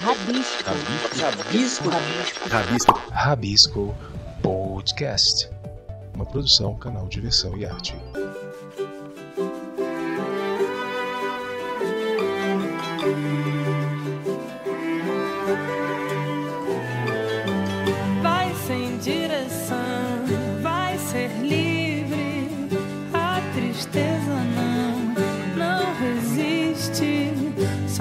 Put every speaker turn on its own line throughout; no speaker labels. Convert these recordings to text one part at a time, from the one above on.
Rabisco.
Rabisco.
Rabisco.
Rabisco.
Rabisco Podcast. Uma produção, canal Diversão e Arte.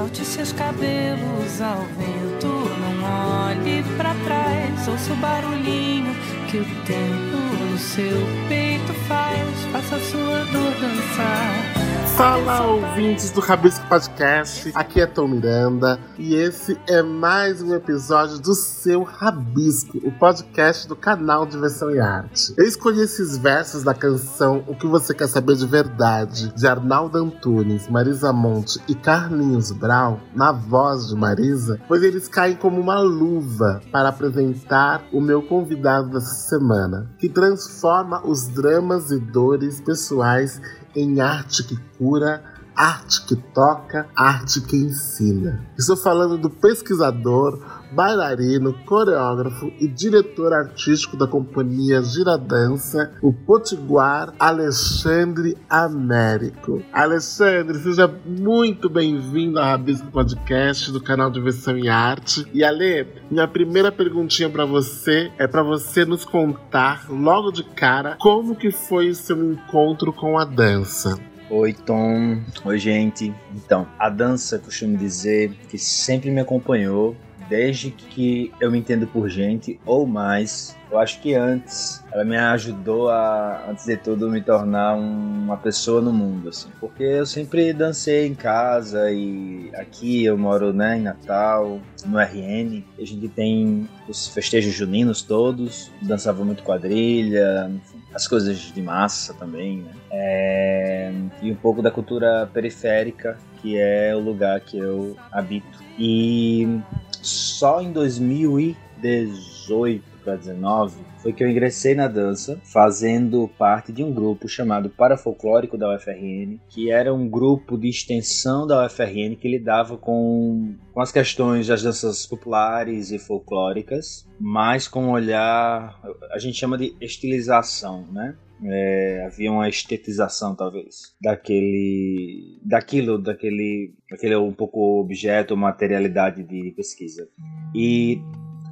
Solte seus cabelos ao vento, não olhe pra trás. Ouça o barulhinho que o tempo no seu peito faz. Faça sua dor dançar.
Fala, ouvintes do Rabisco Podcast. Aqui é Tom Miranda e esse é mais um episódio do seu Rabisco, o podcast do canal Diversão e Arte. Eu escolhi esses versos da canção O que você quer saber de verdade, de Arnaldo Antunes, Marisa Monte e Carlinhos Brown, na voz de Marisa, pois eles caem como uma luva para apresentar o meu convidado dessa semana, que transforma os dramas e dores pessoais em arte que cura, arte que toca, arte que ensina. Estou falando do pesquisador, bailarino, coreógrafo e diretor artístico da companhia Giradança, o potiguar Alexandre Américo. Alexandre, seja muito bem-vindo ao Rabisco Podcast do canal Diversão e Arte. E Ale, minha primeira perguntinha para você é para você nos contar logo de cara como que foi o seu encontro com a dança.
Oi, Tom. Oi, gente. Então, a dança, costumo dizer, que sempre me acompanhou desde que eu me entendo por gente ou mais. Eu acho que antes ela me ajudou a, antes de tudo, me tornar uma pessoa no mundo, assim. Porque eu sempre dancei em casa e aqui eu moro, né, em Natal, no RN. A gente tem os festejos juninos todos, dançava muito quadrilha, as coisas de massa também, né? É, e um pouco da cultura periférica, que é o lugar que eu habito. E só em 2018 para 19 foi que eu ingressei na dança, fazendo parte de um grupo chamado Parafolclórico da UFRN, que era um grupo de extensão da UFRN que lidava com, com as questões das danças populares e folclóricas, mas com um olhar, a gente chama de estilização, né? É, havia uma estetização talvez daquele daquilo daquele daquele um pouco objeto materialidade de pesquisa e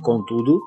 contudo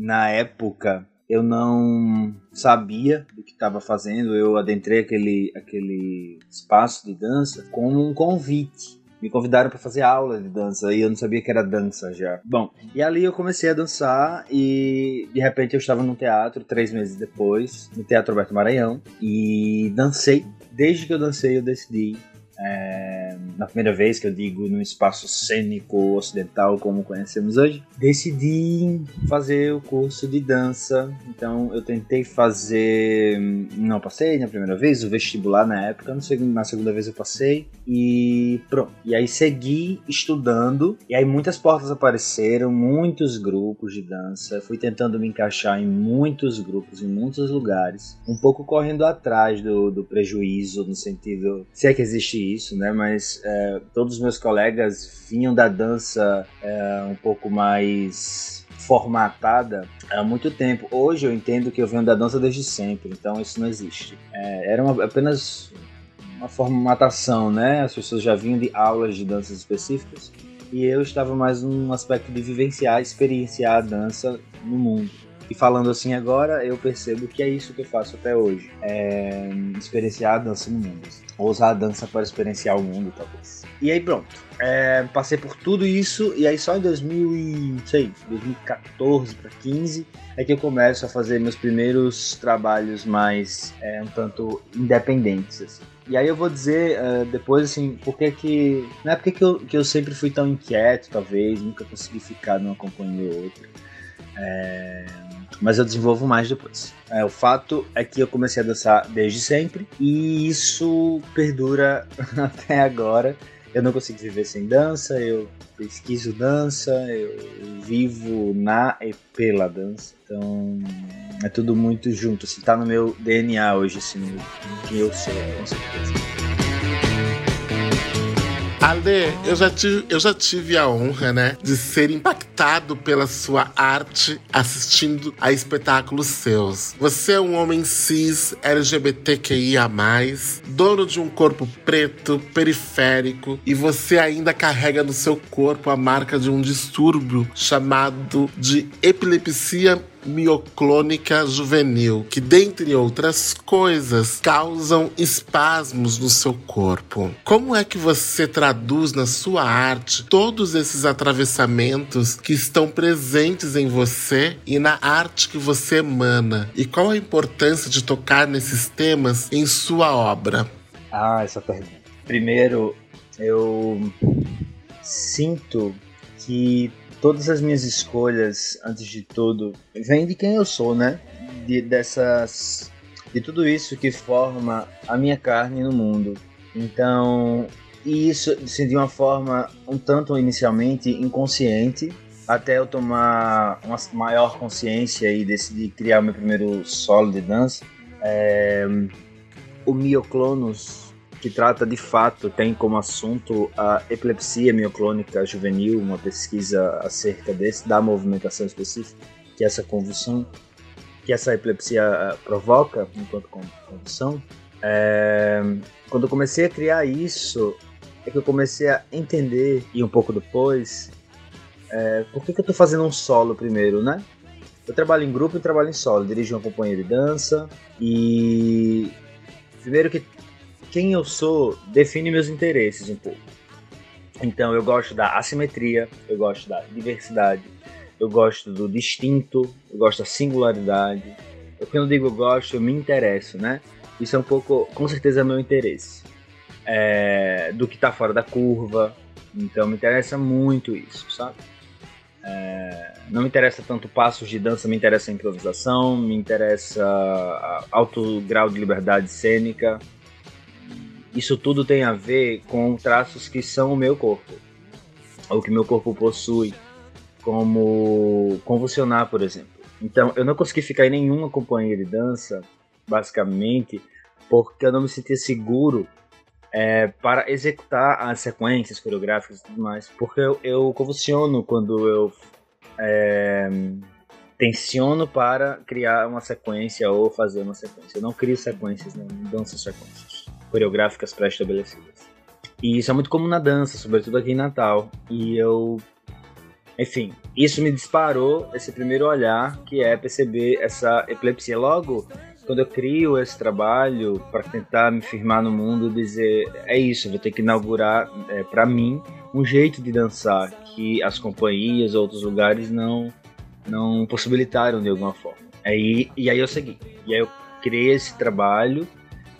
na época eu não sabia do que estava fazendo eu adentrei aquele aquele espaço de dança como um convite me convidaram para fazer aula de dança e eu não sabia que era dança já. Bom, e ali eu comecei a dançar e de repente eu estava num teatro três meses depois, no Teatro Alberto Maranhão, e dancei. Desde que eu dancei, eu decidi é, na primeira vez que eu digo num espaço cênico ocidental como conhecemos hoje, decidi fazer o curso de dança. Então eu tentei fazer, não passei na primeira vez, o vestibular na época, na segunda vez eu passei e pronto. E aí segui estudando e aí muitas portas apareceram, muitos grupos de dança. Fui tentando me encaixar em muitos grupos, em muitos lugares, um pouco correndo atrás do, do prejuízo no sentido, se é que existe isso, né? Mas é, todos os meus colegas vinham da dança é, um pouco mais formatada há muito tempo. Hoje eu entendo que eu venho da dança desde sempre, então isso não existe. É, era uma, apenas uma formatação, né? As pessoas já vinham de aulas de danças específicas e eu estava mais num aspecto de vivenciar, experienciar a dança no mundo. E falando assim agora, eu percebo que é isso que eu faço até hoje. É experienciar a dança no mundo. Ou usar a dança para experienciar o mundo, talvez. E aí pronto. É, passei por tudo isso e aí só em 2000 sei, 2014 para 15 é que eu começo a fazer meus primeiros trabalhos mais é, um tanto independentes assim. E aí eu vou dizer uh, depois assim, por que que não é porque que eu, que eu sempre fui tão inquieto, talvez, nunca consegui ficar numa companhia ou outra. É, mas eu desenvolvo mais depois. É, o fato é que eu comecei a dançar desde sempre e isso perdura até agora. Eu não consigo viver sem dança, eu pesquiso dança, eu vivo na e pela dança. Então é tudo muito junto, assim, tá no meu DNA hoje, assim, que eu sou, com certeza.
Ale, eu já, tive, eu já tive a honra, né, de ser impactado pela sua arte assistindo a espetáculos seus. Você é um homem cis, LGBTQIA, dono de um corpo preto, periférico, e você ainda carrega no seu corpo a marca de um distúrbio chamado de epilepsia mioclônica juvenil, que, dentre outras coisas, causam espasmos no seu corpo. Como é que você traduz na sua arte todos esses atravessamentos que estão presentes em você e na arte que você emana? E qual a importância de tocar nesses temas em sua obra?
Ah, essa pergunta. Primeiro, eu sinto que todas as minhas escolhas, antes de tudo, vêm de quem eu sou, né? De, dessas. De tudo isso que forma a minha carne no mundo. Então, e isso assim, de uma forma um tanto inicialmente inconsciente, até eu tomar uma maior consciência e decidir criar o meu primeiro solo de dança. É, o Mioclonos que trata de fato, tem como assunto a epilepsia mioclônica juvenil, uma pesquisa acerca desse, da movimentação específica, que essa convulsão, que essa epilepsia eh, provoca enquanto convulsão. É, quando eu comecei a criar isso, é que eu comecei a entender, e um pouco depois, é, por que, que eu estou fazendo um solo primeiro, né? Eu trabalho em grupo e trabalho em solo, dirijo uma companhia de dança e primeiro que quem eu sou define meus interesses um pouco. Então eu gosto da assimetria, eu gosto da diversidade, eu gosto do distinto, eu gosto da singularidade. Eu, quando eu digo eu gosto, eu me interesso, né? Isso é um pouco, com certeza, meu interesse. É, do que está fora da curva. Então me interessa muito isso, sabe? É, não me interessa tanto passos de dança, me interessa improvisação, me interessa alto grau de liberdade cênica, isso tudo tem a ver com traços que são o meu corpo, ou que meu corpo possui, como convulsionar, por exemplo. Então, eu não consegui ficar em nenhuma companhia de dança, basicamente, porque eu não me sentia seguro é, para executar as sequências coreográficas e tudo mais, porque eu, eu convulsiono quando eu é, tensiono para criar uma sequência ou fazer uma sequência. Eu não crio sequências, não danço sequências coreográficas pré-estabelecidas. E isso é muito comum na dança, sobretudo aqui em Natal. E eu. Enfim, isso me disparou esse primeiro olhar, que é perceber essa epilepsia. Logo, quando eu crio esse trabalho para tentar me firmar no mundo, dizer: é isso, vou ter que inaugurar, é, para mim, um jeito de dançar que as companhias, outros lugares não, não possibilitaram de alguma forma. Aí, e aí eu segui. E aí eu criei esse trabalho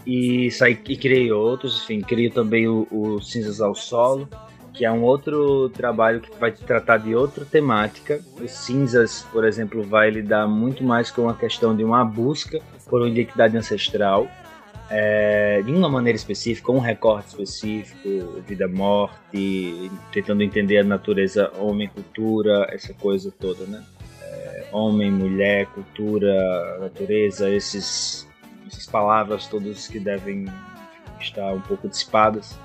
e saí e criei outros, enfim, criei também o, o Cinzas ao Solo, que é um outro trabalho que vai tratar de outra temática. O Cinzas, por exemplo, vai lidar muito mais com a questão de uma busca por uma identidade ancestral, é, de uma maneira específica, um recorte específico, vida, morte, tentando entender a natureza homem-cultura, essa coisa toda, né? É, homem, mulher, cultura, natureza, esses essas palavras todas que devem estar um pouco dissipadas.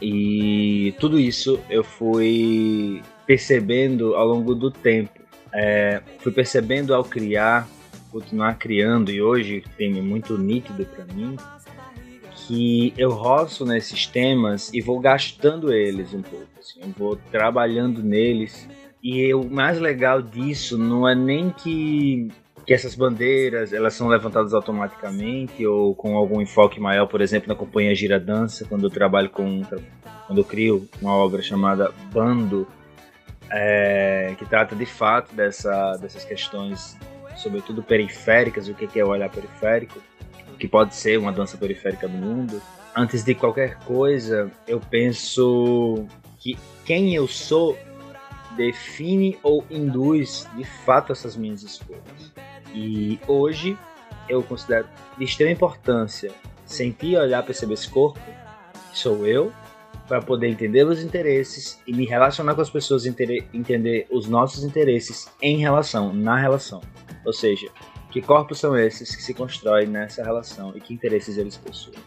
E tudo isso eu fui percebendo ao longo do tempo. É, fui percebendo ao criar, continuar criando, e hoje tem muito nítido para mim que eu roço nesses temas e vou gastando eles um pouco. Assim, eu vou trabalhando neles. E o mais legal disso não é nem que que essas bandeiras elas são levantadas automaticamente ou com algum enfoque maior, por exemplo, na companhia Gira Dança, quando eu trabalho com quando eu crio uma obra chamada Bando, é, que trata de fato dessa, dessas questões, sobretudo periféricas, o que é o olhar periférico, que pode ser uma dança periférica no mundo. Antes de qualquer coisa, eu penso que quem eu sou define ou induz de fato essas minhas escolhas. E hoje eu considero de extrema importância sentir, olhar, perceber esse corpo, que sou eu, para poder entender os interesses e me relacionar com as pessoas, entender os nossos interesses em relação, na relação. Ou seja, que corpos são esses que se constroem nessa relação e que interesses eles possuem.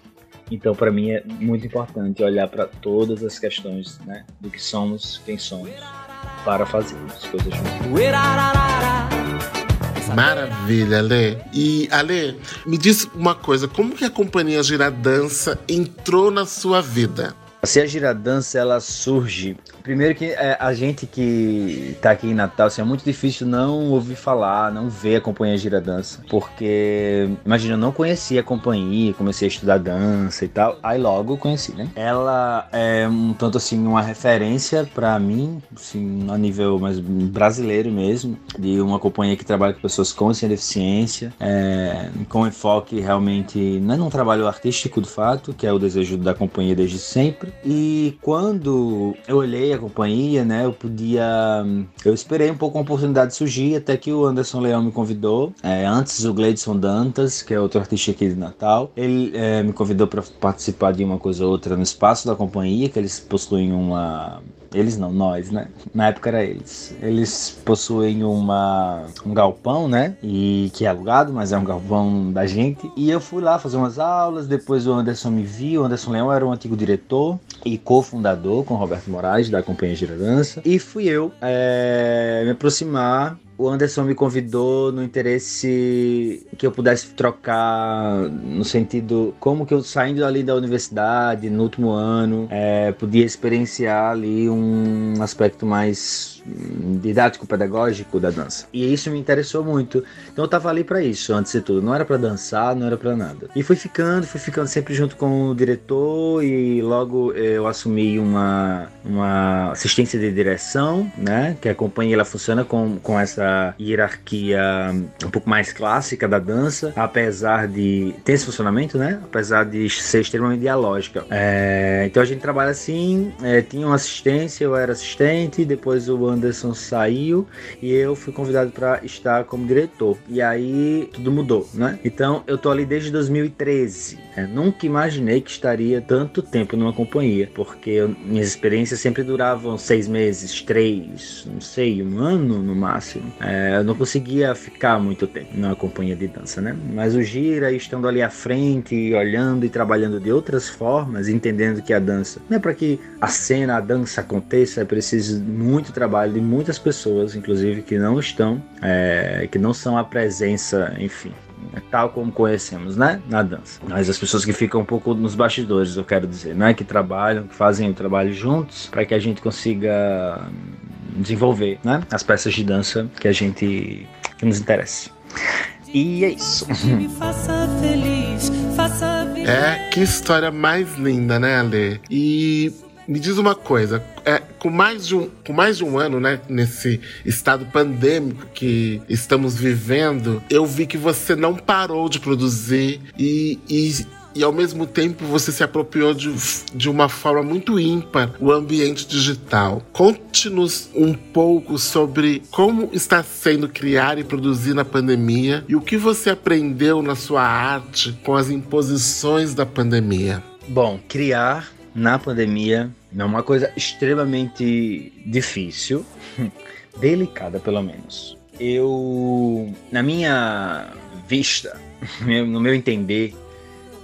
Então, para mim é muito importante olhar para todas as questões, né, do que somos, quem somos, para fazer as coisas
Maravilha, Ale. E Ale, me diz uma coisa, como que a companhia Giradança entrou na sua vida?
Se a giradança ela surge, primeiro que é, a gente que tá aqui em Natal, assim, é muito difícil não ouvir falar, não ver a companhia giradança, porque imagina, eu não conhecia a companhia, comecei a estudar dança e tal, aí logo conheci, né? Ela é um tanto assim uma referência para mim, assim, a nível mais brasileiro mesmo, de uma companhia que trabalha com pessoas com sem deficiência, é, com enfoque realmente não é num trabalho artístico de fato, que é o desejo da companhia desde sempre e quando eu olhei a companhia, né, eu podia. Eu esperei um pouco a oportunidade surgir, até que o Anderson Leão me convidou. É, antes, o Gleidson Dantas, que é outro artista aqui de Natal, ele é, me convidou para participar de uma coisa ou outra no espaço da companhia, que eles possuem uma eles não, nós, né? Na época era eles. Eles possuem uma, um galpão, né? E que é alugado, mas é um galpão da gente. E eu fui lá fazer umas aulas. Depois o Anderson me viu. O Anderson Leão era um antigo diretor e cofundador com Roberto Moraes da Companhia Giradança. E fui eu é, me aproximar o Anderson me convidou no interesse que eu pudesse trocar no sentido como que eu saindo ali da universidade no último ano é, podia experienciar ali um aspecto mais didático-pedagógico da dança. E isso me interessou muito. Então eu tava ali para isso, antes de tudo. Não era para dançar, não era para nada. E fui ficando, fui ficando sempre junto com o diretor e logo eu assumi uma, uma assistência de direção, né? Que a companhia ela funciona com, com essa hierarquia um pouco mais clássica da dança, apesar de ter esse funcionamento, né? Apesar de ser extremamente dialógica. É, então a gente trabalha assim, é, tinha uma assistência, eu era assistente, depois o Anderson saiu e eu fui convidado para estar como diretor. E aí tudo mudou, né? Então eu tô ali desde 2013. Né? Nunca imaginei que estaria tanto tempo numa companhia, porque eu, minhas experiências sempre duravam seis meses, três, não sei, um ano no máximo. É, eu não conseguia ficar muito tempo numa companhia de dança, né? Mas o Gira, estando ali à frente, olhando e trabalhando de outras formas, entendendo que a dança não é para que a cena, a dança aconteça, é preciso muito trabalho de muitas pessoas, inclusive, que não estão, é, que não são a presença, enfim, tal como conhecemos, né, na dança. Mas as pessoas que ficam um pouco nos bastidores, eu quero dizer, né, que trabalham, que fazem o trabalho juntos, para que a gente consiga desenvolver, né, as peças de dança que a gente que nos interessa. E é isso.
É, que história mais linda, né, Ale? E me diz uma coisa, é, com, mais de um, com mais de um ano, né, nesse estado pandêmico que estamos vivendo, eu vi que você não parou de produzir e, e e ao mesmo tempo você se apropriou de, de uma forma muito ímpar o ambiente digital. Conte-nos um pouco sobre como está sendo criar e produzir na pandemia e o que você aprendeu na sua arte com as imposições da pandemia.
Bom, criar na pandemia é uma coisa extremamente difícil, delicada pelo menos. Eu, na minha vista, no meu entender,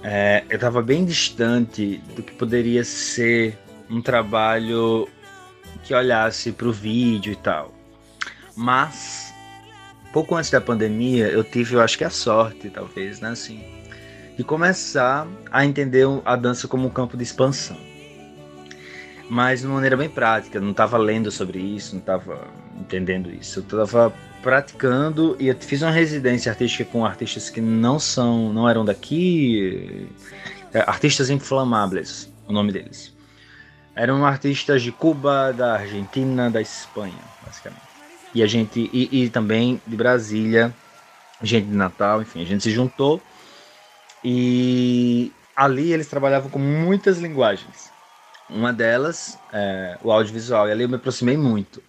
é, eu estava bem distante do que poderia ser um trabalho que olhasse para o vídeo e tal. Mas, pouco antes da pandemia, eu tive, eu acho que a sorte, talvez, né, assim, de começar a entender a dança como um campo de expansão. Mas de uma maneira bem prática, não estava lendo sobre isso, não estava entendendo isso. Eu estava praticando e eu fiz uma residência artística com artistas que não são, não eram daqui, é, artistas inflamáveis, o nome deles. Eram artistas de Cuba, da Argentina, da Espanha, basicamente. E a gente e, e também de Brasília, gente de Natal, enfim, a gente se juntou e ali eles trabalhavam com muitas linguagens. Uma delas, é, o audiovisual, e ali eu me aproximei muito.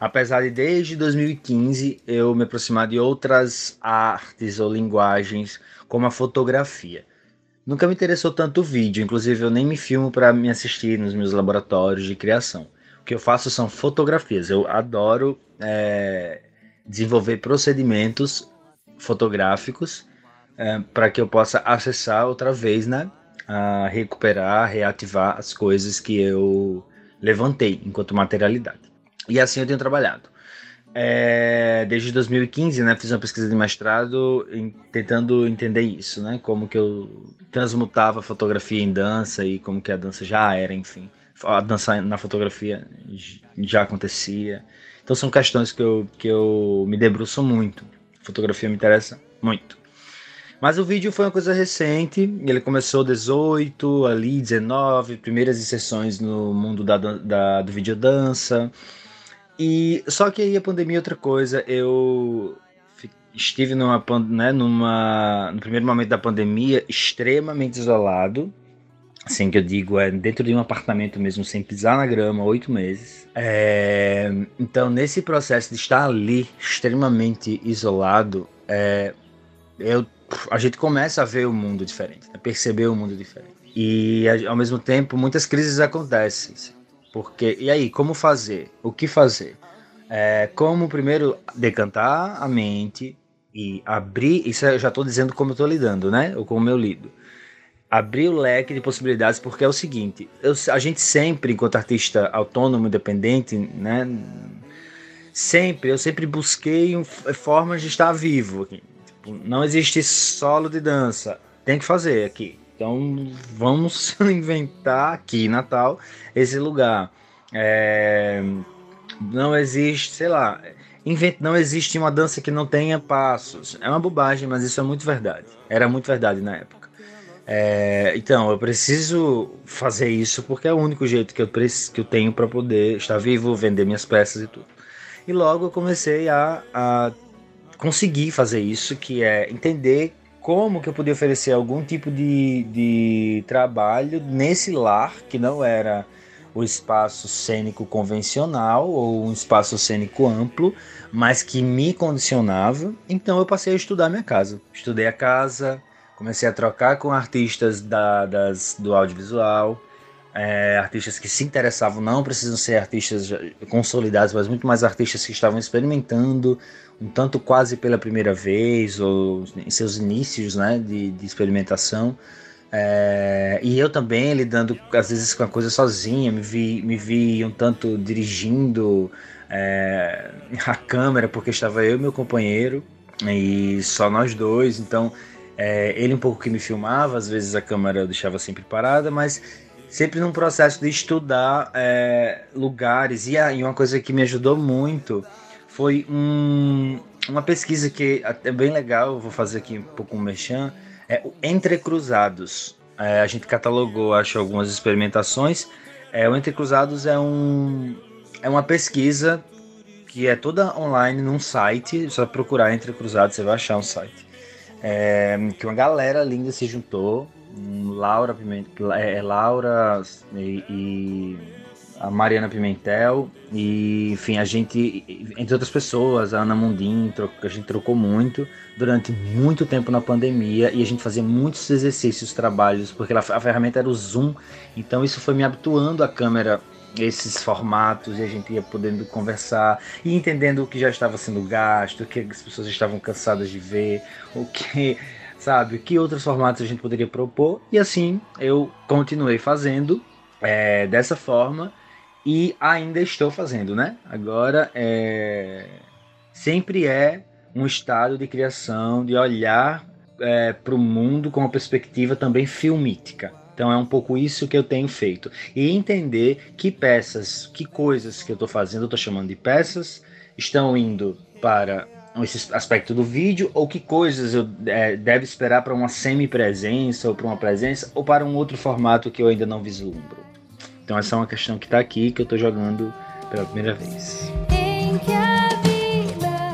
Apesar de desde 2015 eu me aproximar de outras artes ou linguagens, como a fotografia. Nunca me interessou tanto o vídeo, inclusive eu nem me filmo para me assistir nos meus laboratórios de criação. O que eu faço são fotografias. Eu adoro é, desenvolver procedimentos fotográficos é, para que eu possa acessar outra vez né, a recuperar, reativar as coisas que eu levantei enquanto materialidade. E assim eu tenho trabalhado. É, desde 2015, né, fiz uma pesquisa de mestrado em, tentando entender isso, né, como que eu transmutava a fotografia em dança e como que a dança já era, enfim, a dança na fotografia já acontecia. Então são questões que eu, que eu me debruço muito. Fotografia me interessa muito. Mas o vídeo foi uma coisa recente, ele começou 18, ali 19, primeiras inserções no mundo da, da, do videodança. E só que aí a pandemia é outra coisa, eu estive numa, né, numa, no primeiro momento da pandemia extremamente isolado, assim que eu digo, é dentro de um apartamento mesmo, sem pisar na grama, oito meses. É, então, nesse processo de estar ali extremamente isolado, é, eu a gente começa a ver o mundo diferente, a perceber o mundo diferente. E ao mesmo tempo, muitas crises acontecem. Porque, e aí, como fazer? O que fazer? É, como primeiro decantar a mente e abrir. Isso eu já estou dizendo como eu estou lidando, né? Ou como eu lido. Abrir o leque de possibilidades, porque é o seguinte: eu, a gente sempre, enquanto artista autônomo, independente, né? Sempre, eu sempre busquei um, formas de estar vivo. Aqui. Tipo, não existe solo de dança. Tem que fazer aqui. Então vamos inventar aqui, Natal, esse lugar. É... Não existe, sei lá, invent... não existe uma dança que não tenha passos. É uma bobagem, mas isso é muito verdade. Era muito verdade na época. É... Então, eu preciso fazer isso porque é o único jeito que eu, preciso, que eu tenho para poder estar vivo, vender minhas peças e tudo. E logo eu comecei a, a conseguir fazer isso, que é entender como que eu podia oferecer algum tipo de, de trabalho nesse lar que não era o espaço cênico convencional ou um espaço cênico amplo, mas que me condicionava. Então eu passei a estudar minha casa. Estudei a casa, comecei a trocar com artistas da, das, do audiovisual, é, artistas que se interessavam, não precisam ser artistas consolidados, mas muito mais artistas que estavam experimentando, um tanto quase pela primeira vez, ou em seus inícios né, de, de experimentação. É, e eu também lidando às vezes com a coisa sozinha, me vi, me vi um tanto dirigindo é, a câmera, porque estava eu e meu companheiro, e só nós dois, então é, ele um pouco que me filmava, às vezes a câmera eu deixava sempre parada, mas sempre num processo de estudar é, lugares. E, e uma coisa que me ajudou muito foi um, uma pesquisa que é bem legal, vou fazer aqui um pouco um mexão, é o Entrecruzados. É, a gente catalogou, acho, algumas experimentações. É, o Entrecruzados é, um, é uma pesquisa que é toda online num site, só procurar Entrecruzados, você vai achar um site. É, que uma galera linda se juntou Laura Pimentel, é, é, Laura e, e, a Mariana Pimentel e enfim a gente entre outras pessoas a Ana Mundim a gente trocou muito durante muito tempo na pandemia e a gente fazia muitos exercícios trabalhos porque a, a ferramenta era o Zoom então isso foi me habituando a câmera esses formatos e a gente ia podendo conversar e entendendo o que já estava sendo gasto, o que as pessoas estavam cansadas de ver, o que sabe? Que outros formatos a gente poderia propor? E assim eu continuei fazendo é, dessa forma e ainda estou fazendo, né? Agora é, sempre é um estado de criação, de olhar é, para o mundo com uma perspectiva também filmítica. Então é um pouco isso que eu tenho feito. E entender que peças, que coisas que eu estou fazendo, eu estou chamando de peças, estão indo para esse aspecto do vídeo ou que coisas eu é, deve esperar para uma semi-presença ou para uma presença ou para um outro formato que eu ainda não vislumbro. Então essa é uma questão que está aqui que eu estou jogando pela primeira vez.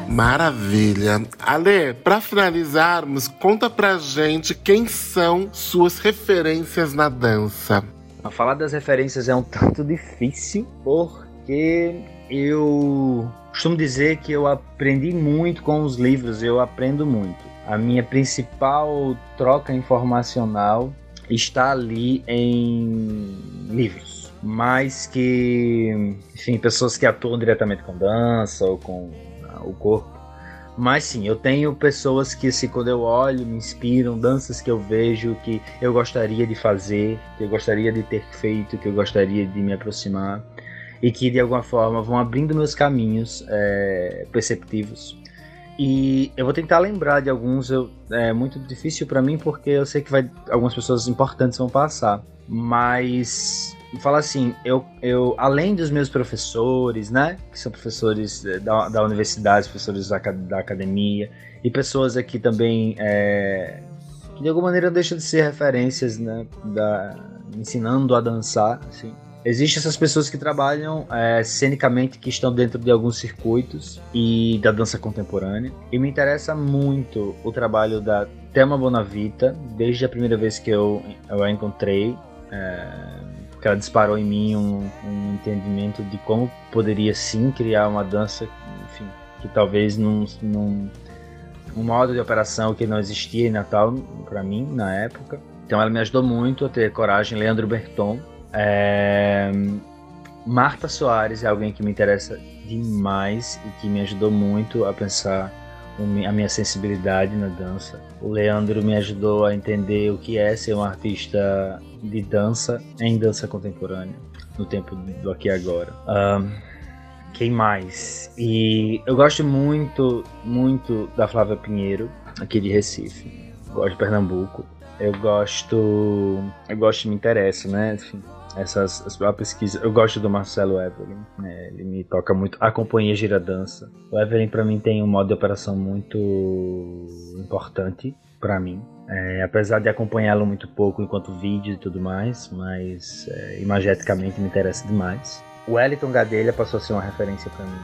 Maravilha. Ale, para finalizarmos, conta pra gente quem são suas referências na dança.
A falar das referências é um tanto difícil porque eu Costumo dizer que eu aprendi muito com os livros, eu aprendo muito. A minha principal troca informacional está ali em livros. Mais que, enfim, pessoas que atuam diretamente com dança ou com ah, o corpo. Mas sim, eu tenho pessoas que, assim, quando eu olho, me inspiram, danças que eu vejo, que eu gostaria de fazer, que eu gostaria de ter feito, que eu gostaria de me aproximar, e que de alguma forma vão abrindo meus caminhos é, perceptivos. E eu vou tentar lembrar de alguns, eu, é muito difícil para mim porque eu sei que vai, algumas pessoas importantes vão passar, mas fala assim, eu, eu além dos meus professores, né, que são professores eh, da, da universidade, professores da, da academia, e pessoas aqui também é, que de alguma maneira deixam de ser referências, né, da, ensinando a dançar, assim. Existem essas pessoas que trabalham é, cenicamente, que estão dentro de alguns circuitos e da dança contemporânea. E me interessa muito o trabalho da Thelma Bonavita, desde a primeira vez que eu, eu a encontrei. É, que ela disparou em mim um, um, entendimento de como poderia sim criar uma dança, enfim, que talvez num, num um modo de operação que não existia em Natal para mim na época. Então ela me ajudou muito a ter coragem. Leandro Berton, é... Marta Soares é alguém que me interessa demais e que me ajudou muito a pensar a minha sensibilidade na dança. O Leandro me ajudou a entender o que é ser um artista de dança em dança contemporânea, no tempo do aqui e agora. Um, quem mais? E eu gosto muito, muito da Flávia Pinheiro, aqui de Recife. Gosto de Pernambuco. Eu gosto. Eu gosto me interessa, né? Enfim, essas a pesquisa. Eu gosto do Marcelo Evelyn, né? ele me toca muito. A companhia gira dança. O Evelyn para mim tem um modo de operação muito importante para mim. É, apesar de acompanhá-lo muito pouco enquanto vídeo e tudo mais, mas é, imageticamente me interessa demais. O Wellington Gadelha passou a ser uma referência para mim,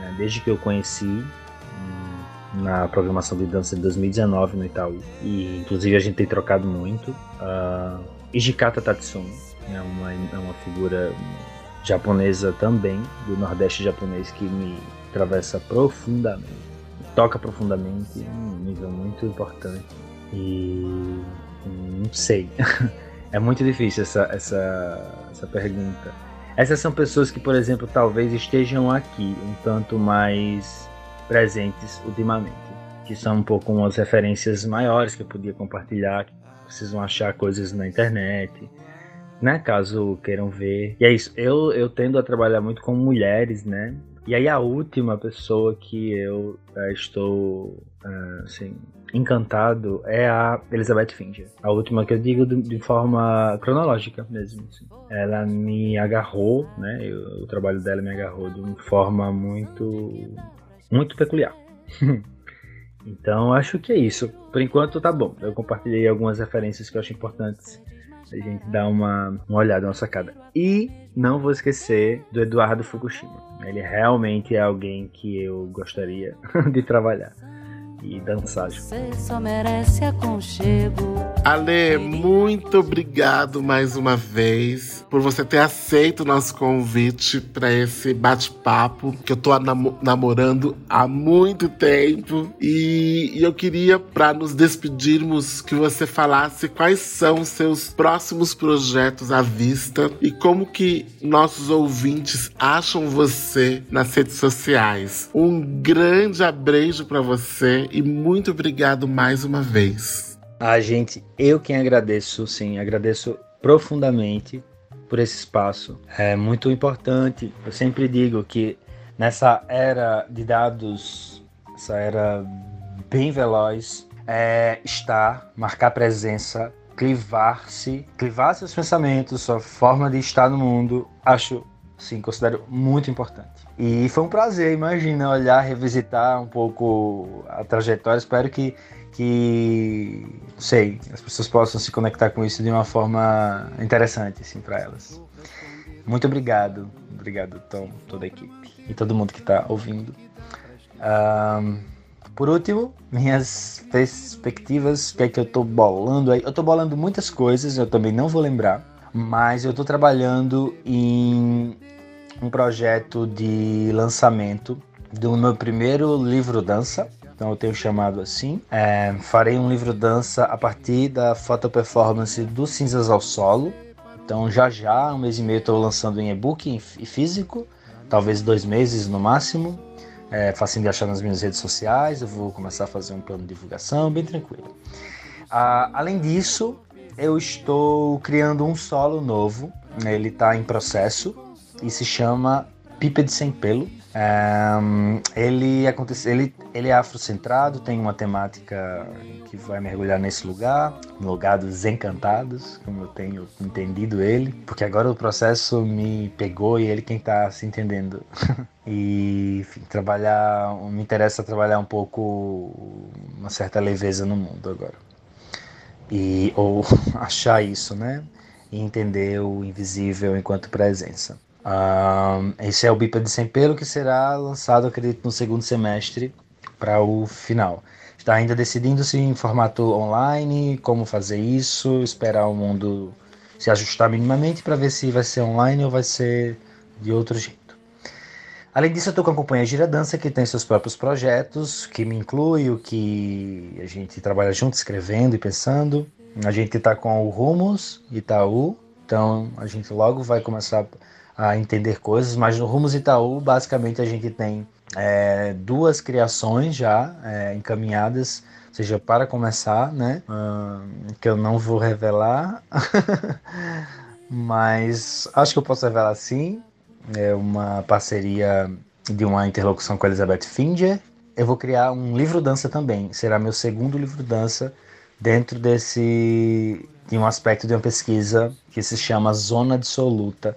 né? desde que eu conheci hum, na programação de dança de 2019 no Itaú. E inclusive a gente tem trocado muito. Uh, Ijikata Tatsumi é uma, é uma figura japonesa também, do Nordeste japonês, que me atravessa profundamente, toca profundamente, um nível muito importante. E não sei. é muito difícil essa, essa, essa pergunta. Essas são pessoas que, por exemplo, talvez estejam aqui um tanto mais presentes ultimamente, que são um pouco umas referências maiores que eu podia compartilhar, que precisam achar coisas na internet, né? Caso queiram ver. E é isso. Eu, eu tendo a trabalhar muito com mulheres, né? E aí a última pessoa que eu uh, estou uh, assim, encantado é a Elizabeth Fincher. A última que eu digo de, de forma cronológica mesmo. Assim. Ela me agarrou, né? Eu, o trabalho dela me agarrou de uma forma muito, muito peculiar. então acho que é isso. Por enquanto tá bom. Eu compartilhei algumas referências que eu acho importantes a gente dar uma, uma olhada, uma sacada. E não vou esquecer do Eduardo Fukushima. Ele realmente é alguém que eu gostaria de trabalhar e dançar. Você só merece
aconchego. Ale, muito obrigado mais uma vez por você ter aceito o nosso convite para esse bate-papo que eu tô namorando há muito tempo. E, e eu queria, para nos despedirmos, que você falasse quais são seus próximos projetos à vista e como que nossos ouvintes acham você nas redes sociais. Um grande abraço para você e muito obrigado mais uma vez.
Ah, gente, eu quem agradeço, sim, agradeço profundamente por esse espaço. É muito importante. Eu sempre digo que nessa era de dados, essa era bem veloz, é estar, marcar presença, clivar-se, clivar seus pensamentos, sua forma de estar no mundo, acho, sim, considero muito importante. E foi um prazer, imagina, olhar, revisitar um pouco a trajetória. Espero que, que sei, as pessoas possam se conectar com isso de uma forma interessante, assim, para elas. Muito obrigado, obrigado, Tom, toda a equipe e todo mundo que está ouvindo. Um, por último, minhas perspectivas, o que é que eu estou bolando aí? Eu estou bolando muitas coisas, eu também não vou lembrar, mas eu estou trabalhando em um projeto de lançamento do meu primeiro livro dança. Então eu tenho chamado assim. É, farei um livro dança a partir da foto performance do Cinzas ao Solo. Então já já, um mês e meio, estou lançando em e-book e físico, talvez dois meses no máximo. É fácil de achar nas minhas redes sociais. Eu vou começar a fazer um plano de divulgação bem tranquilo. Ah, além disso, eu estou criando um solo novo. Ele está em processo e se chama Pipa de Sem Pelo. Um, ele, acontece, ele, ele é afrocentrado, tem uma temática que vai mergulhar nesse lugar, no lugar dos encantados, como eu tenho entendido ele, porque agora o processo me pegou e ele quem está se entendendo. e enfim, trabalhar, me interessa trabalhar um pouco uma certa leveza no mundo agora. E ou achar isso, né? E entender o invisível enquanto presença. Um, esse é o Bipa de Sem Pelo que será lançado, acredito, no segundo semestre para o final. Está ainda decidindo se em formato online, como fazer isso, esperar o mundo se ajustar minimamente para ver se vai ser online ou vai ser de outro jeito. Além disso, eu estou com a companhia Gira Dança, que tem seus próprios projetos, que me inclui, o que a gente trabalha junto, escrevendo e pensando. A gente está com o Rumos Itaú, então a gente logo vai começar a entender coisas, mas no Rumos Itaú, basicamente, a gente tem é, duas criações já é, encaminhadas, seja para começar, né? Uh, que eu não vou revelar, mas acho que eu posso revelar sim. É uma parceria de uma interlocução com a Elizabeth Finger. Eu vou criar um livro dança também. Será meu segundo livro dança dentro desse de um aspecto de uma pesquisa que se chama Zona Dissoluta,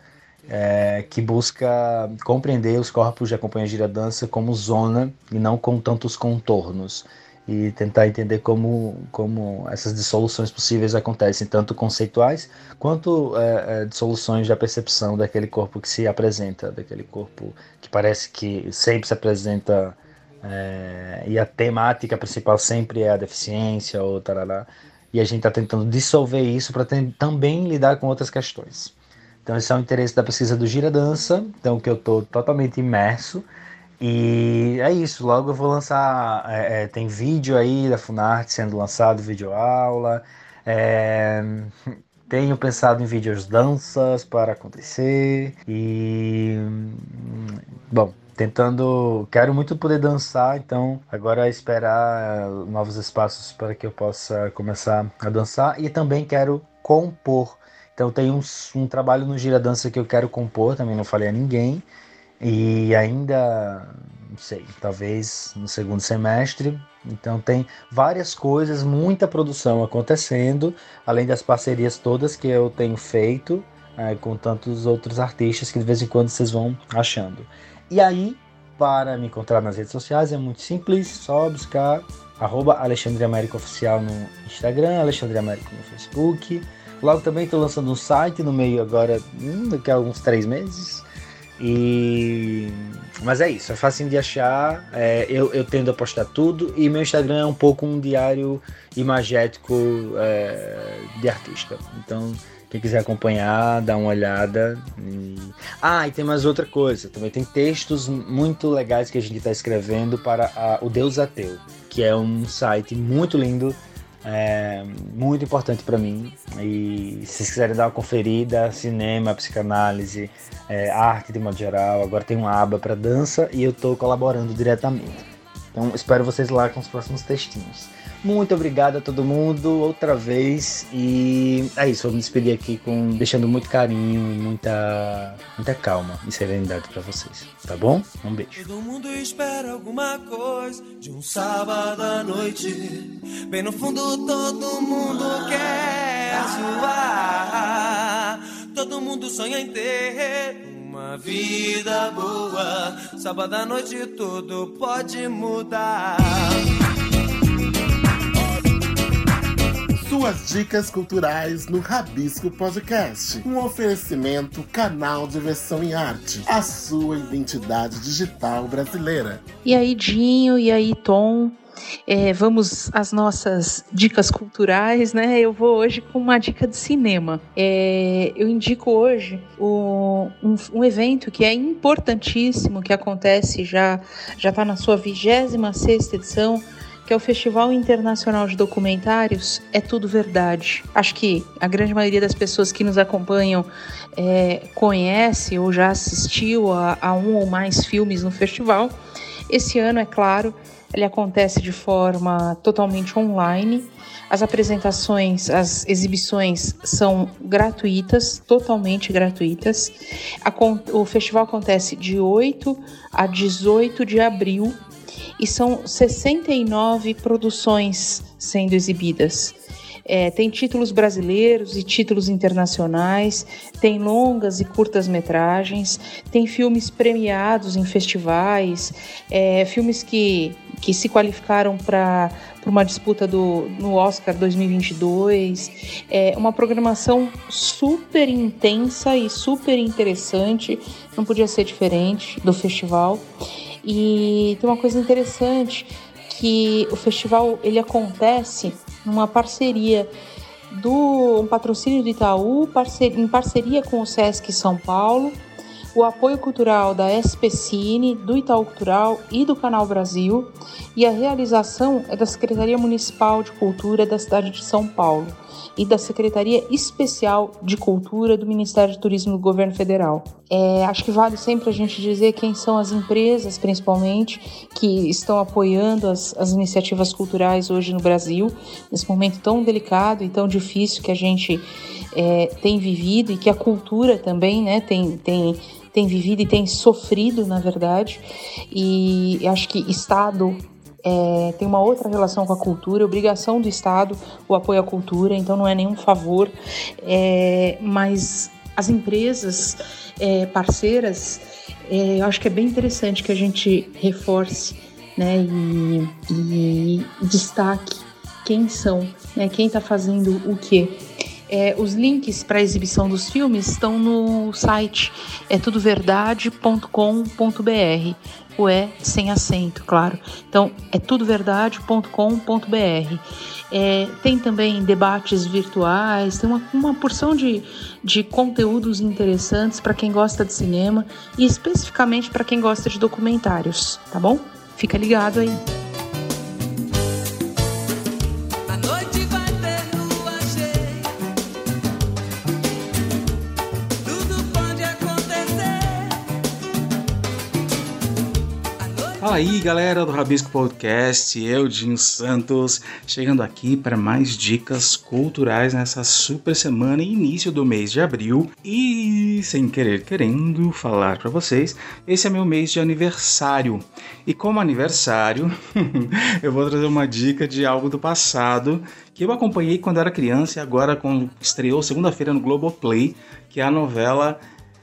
é, que busca compreender os corpos de acompanhante de dança como zona e não com tantos contornos e tentar entender como, como essas dissoluções possíveis acontecem, tanto conceituais quanto é, é, dissoluções da percepção daquele corpo que se apresenta, daquele corpo que parece que sempre se apresenta é, e a temática principal sempre é a deficiência ou tarará, e a gente está tentando dissolver isso para também lidar com outras questões. Então esse é o interesse da pesquisa do Gira Dança, então que eu estou totalmente imerso. E é isso, logo eu vou lançar, é, é, tem vídeo aí da Funarte sendo lançado, vídeo aula, é, tenho pensado em vídeos danças para acontecer e, bom, tentando, quero muito poder dançar, então agora é esperar novos espaços para que eu possa começar a dançar e também quero compor então tem um, um trabalho no Gira Dança que eu quero compor, também não falei a ninguém. E ainda, não sei, talvez no segundo semestre. Então tem várias coisas, muita produção acontecendo, além das parcerias todas que eu tenho feito é, com tantos outros artistas que de vez em quando vocês vão achando. E aí, para me encontrar nas redes sociais é muito simples, só buscar arroba Alexandre Américo Oficial no Instagram, Alexandre Américo no Facebook. Logo também estou lançando um site no meio agora, hum, daqui a alguns três meses. E mas é isso, é fácil de achar. É, eu, eu tendo a postar tudo e meu Instagram é um pouco um diário imagético é, de artista. Então, quem quiser acompanhar, dá uma olhada. E... Ah, e tem mais outra coisa. Também tem textos muito legais que a gente está escrevendo para a, o Deus Ateu, que é um site muito lindo é muito importante para mim. E se vocês quiserem dar uma conferida, cinema, psicanálise, é, arte de modo geral, agora tem uma aba para dança e eu estou colaborando diretamente. Então espero vocês lá com os próximos textinhos. Muito obrigado a todo mundo outra vez e é isso, vou me despedir aqui com deixando muito carinho e muita muita calma e serenidade para vocês, tá bom? Um beijo.
Todo mundo espera alguma coisa de um sábado à noite. Bem no fundo todo mundo quer zoar. Todo mundo sonha em ter uma vida boa. Sábado à noite tudo pode mudar.
Suas dicas culturais no Rabisco Podcast. Um oferecimento canal de versão em arte. A sua identidade digital brasileira.
E aí, Dinho, e aí, Tom? É, vamos às nossas dicas culturais, né? Eu vou hoje com uma dica de cinema. É, eu indico hoje o, um, um, evento que é importantíssimo, que acontece já já está na sua 26 sexta edição que é o Festival Internacional de Documentários É Tudo Verdade. Acho que a grande maioria das pessoas que nos acompanham é, conhece ou já assistiu a, a um ou mais filmes no festival. Esse ano, é claro, ele acontece de forma totalmente online. As apresentações, as exibições são gratuitas, totalmente gratuitas. o festival acontece de 8 a 18 de abril e são 69 produções sendo exibidas. É, tem títulos brasileiros e títulos internacionais, tem longas e curtas metragens, tem filmes premiados em festivais, é, filmes que, que se qualificaram para uma disputa do, no Oscar 2022. É uma programação super intensa e super interessante, não podia ser diferente do festival. E tem uma coisa interessante que o festival ele acontece numa parceria do um patrocínio do Itaú, parcer, em parceria com o Sesc São Paulo, o apoio cultural da SPCine, do Itaú Cultural e do Canal Brasil, e a realização é da Secretaria Municipal de Cultura da cidade de São Paulo e da Secretaria Especial de Cultura do Ministério de Turismo do Governo Federal. É, acho que vale sempre a gente dizer quem são as empresas, principalmente, que estão apoiando as, as iniciativas culturais hoje no Brasil, nesse momento tão delicado e tão difícil que a gente é, tem vivido e que a cultura também né, tem, tem tem vivido e tem sofrido, na verdade. E acho que Estado, é, tem uma outra relação com a cultura, obrigação do Estado o apoio à cultura, então não é nenhum favor, é, mas as empresas é, parceiras, é, eu acho que é bem interessante que a gente reforce né, e, e destaque quem são, né, quem está fazendo o quê. É, os links para a exibição dos filmes estão no site é tudoverdade.com.br o é sem acento, claro. Então é tudoverdade.com.br. É, tem também debates virtuais, tem uma, uma porção de, de conteúdos interessantes para quem gosta de cinema e especificamente para quem gosta de documentários, tá bom? Fica ligado aí.
Aí, galera do Rabisco Podcast, eu, Dinho Santos, chegando aqui para mais dicas culturais nessa super semana início do mês de abril. E sem querer querendo falar para vocês, esse é meu mês de aniversário. E como aniversário, eu vou trazer uma dica de algo do passado que eu acompanhei quando era criança e agora quando estreou segunda-feira no Globoplay, que é a novela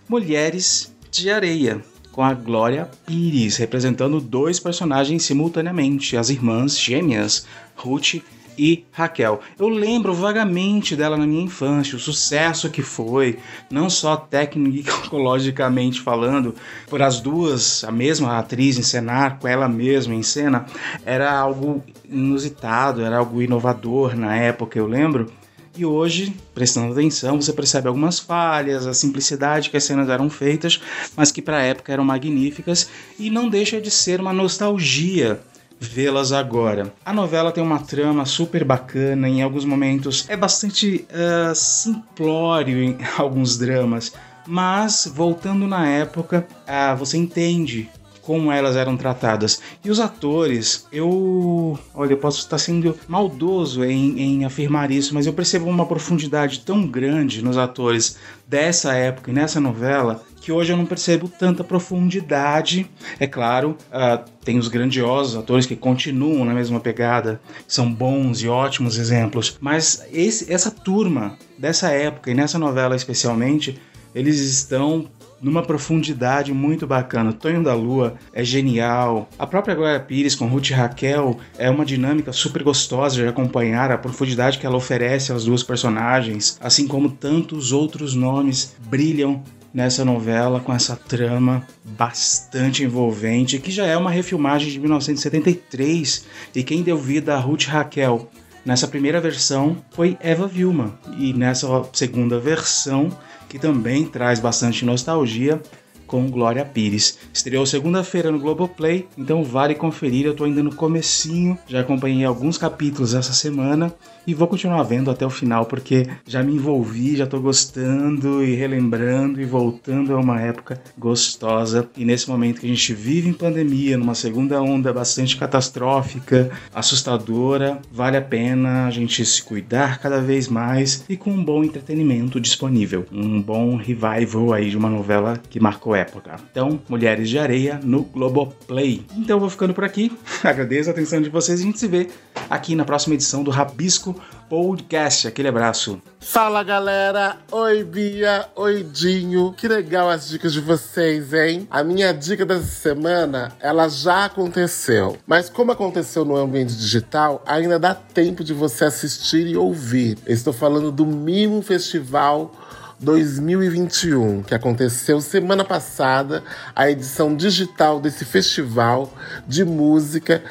Mulheres de Areia com a Glória Pires, representando dois personagens simultaneamente, as irmãs gêmeas, Ruth e Raquel. Eu lembro vagamente dela na minha infância, o sucesso que foi, não só tecnologicamente falando, por as duas, a mesma atriz encenar com ela mesma em cena, era algo inusitado, era algo inovador na época, eu lembro. E hoje, prestando atenção, você percebe algumas falhas, a simplicidade que as cenas eram feitas, mas que para a época eram magníficas e não deixa de ser uma nostalgia vê-las agora. A novela tem uma trama super bacana, em alguns momentos é bastante uh, simplório em alguns dramas, mas voltando na época, uh, você entende como elas eram tratadas. E os atores, eu. Olha, eu posso estar sendo maldoso em, em afirmar isso, mas eu percebo uma profundidade tão grande nos atores dessa época e nessa novela que hoje eu não percebo tanta profundidade. É claro, uh, tem os grandiosos atores que continuam na mesma pegada, são bons e ótimos exemplos, mas esse, essa turma dessa época e nessa novela especialmente, eles estão numa profundidade muito bacana. Tonho da Lua é genial. A própria Glória Pires com Ruth e Raquel é uma dinâmica super gostosa de acompanhar a profundidade que ela oferece aos duas personagens, assim como tantos outros nomes brilham nessa novela com essa trama bastante envolvente, que já é uma refilmagem de 1973 e quem deu vida a Ruth Raquel nessa primeira versão foi Eva Vilma e nessa segunda versão que também traz bastante nostalgia, com Glória Pires. Estreou segunda-feira no Globoplay, então vale conferir. Eu tô ainda no comecinho, já acompanhei alguns capítulos essa semana e vou continuar vendo até o final porque já me envolvi, já tô gostando e relembrando e voltando a uma época gostosa. E nesse momento que a gente vive em pandemia, numa segunda onda bastante catastrófica, assustadora, vale a pena a gente se cuidar cada vez mais e com um bom entretenimento disponível, um bom revival aí de uma novela que marcou época. Então, Mulheres de Areia no Globoplay. Então eu vou ficando por aqui. Agradeço a atenção de vocês e a gente se vê aqui na próxima edição do Rabisco Podcast. Aquele abraço.
Fala galera! Oi Bia, oi Dinho. Que legal as dicas de vocês, hein? A minha dica dessa semana, ela já aconteceu. Mas como aconteceu no ambiente digital, ainda dá tempo de você assistir e ouvir. Estou falando do Mimo Festival 2021, que aconteceu semana passada, a edição digital desse festival de música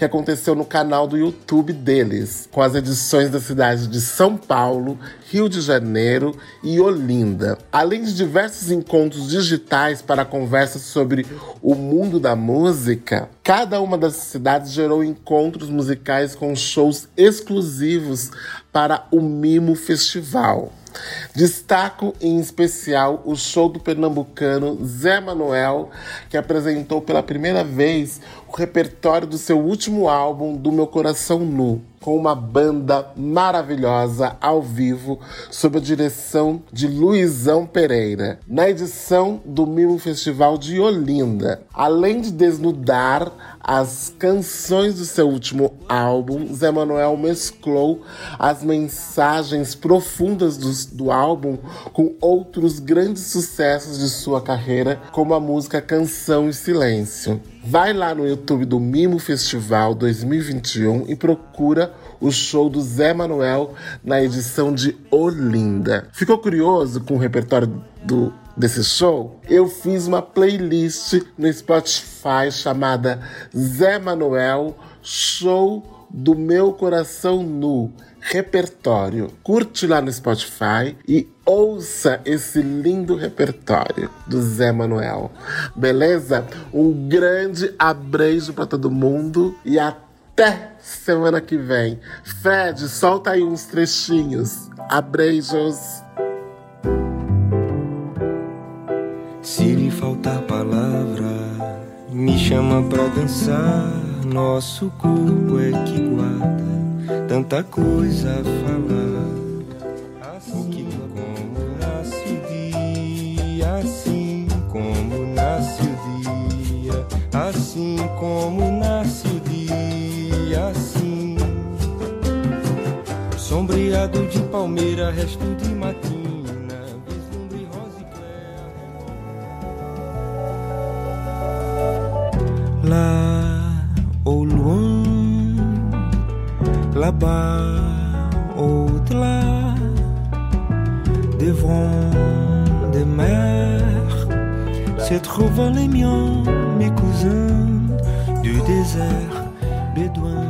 que aconteceu no canal do YouTube deles, com as edições da cidade de São Paulo, Rio de Janeiro e Olinda. Além de diversos encontros digitais para conversas sobre o mundo da música, cada uma das cidades gerou encontros musicais com shows exclusivos para o Mimo Festival. Destaco em especial o show do pernambucano Zé Manuel, que apresentou pela primeira vez o repertório do seu último álbum, Do Meu Coração Nu, com uma banda maravilhosa ao vivo, sob a direção de Luizão Pereira, na edição do Mimo Festival de Olinda. Além de desnudar as canções do seu último álbum, Zé Manuel mesclou as mensagens profundas do, do álbum com outros grandes sucessos de sua carreira, como a música Canção e Silêncio. Vai lá no YouTube do Mimo Festival 2021 e procura o show do Zé Manuel na edição de Olinda. Ficou curioso com o repertório do desse show, eu fiz uma playlist no Spotify chamada Zé Manuel Show do Meu Coração Nu Repertório. Curte lá no Spotify e ouça esse lindo repertório do Zé Manuel. Beleza? Um grande abraço para todo mundo e até semana que vem. Fred, solta aí uns trechinhos. Abreijos.
Se lhe faltar palavra, me chama pra dançar. Nosso corpo é que guarda tanta coisa a falar. Assim como nasce o dia, assim como nasce o dia, assim como nasce o dia, assim. Sombreado de palmeira, resto de matinho. là au loin, là-bas au-delà, devant des mers, se trouvent les miens, mes cousins du désert bédouin.